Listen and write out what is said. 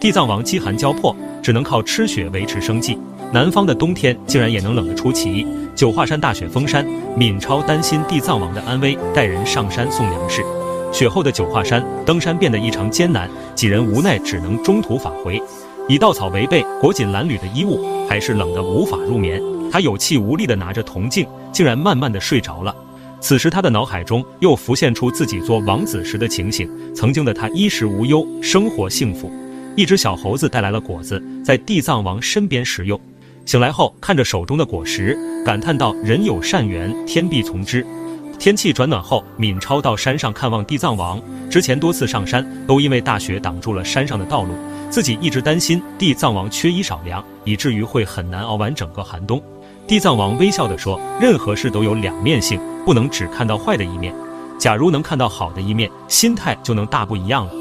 地藏王饥寒交迫，只能靠吃雪维持生计。南方的冬天竟然也能冷得出奇。九华山大雪封山，闵超担心地藏王的安危，带人上山送粮食。雪后的九华山登山变得异常艰难，几人无奈只能中途返回。以稻草为被，裹紧褴褛的衣物，还是冷得无法入眠。他有气无力地拿着铜镜，竟然慢慢地睡着了。此时他的脑海中又浮现出自己做王子时的情形，曾经的他衣食无忧，生活幸福。一只小猴子带来了果子，在地藏王身边食用。醒来后，看着手中的果实，感叹道：“人有善缘，天必从之。”天气转暖后，敏超到山上看望地藏王。之前多次上山，都因为大雪挡住了山上的道路，自己一直担心地藏王缺衣少粮，以至于会很难熬完整个寒冬。地藏王微笑地说：“任何事都有两面性，不能只看到坏的一面。假如能看到好的一面，心态就能大不一样了。”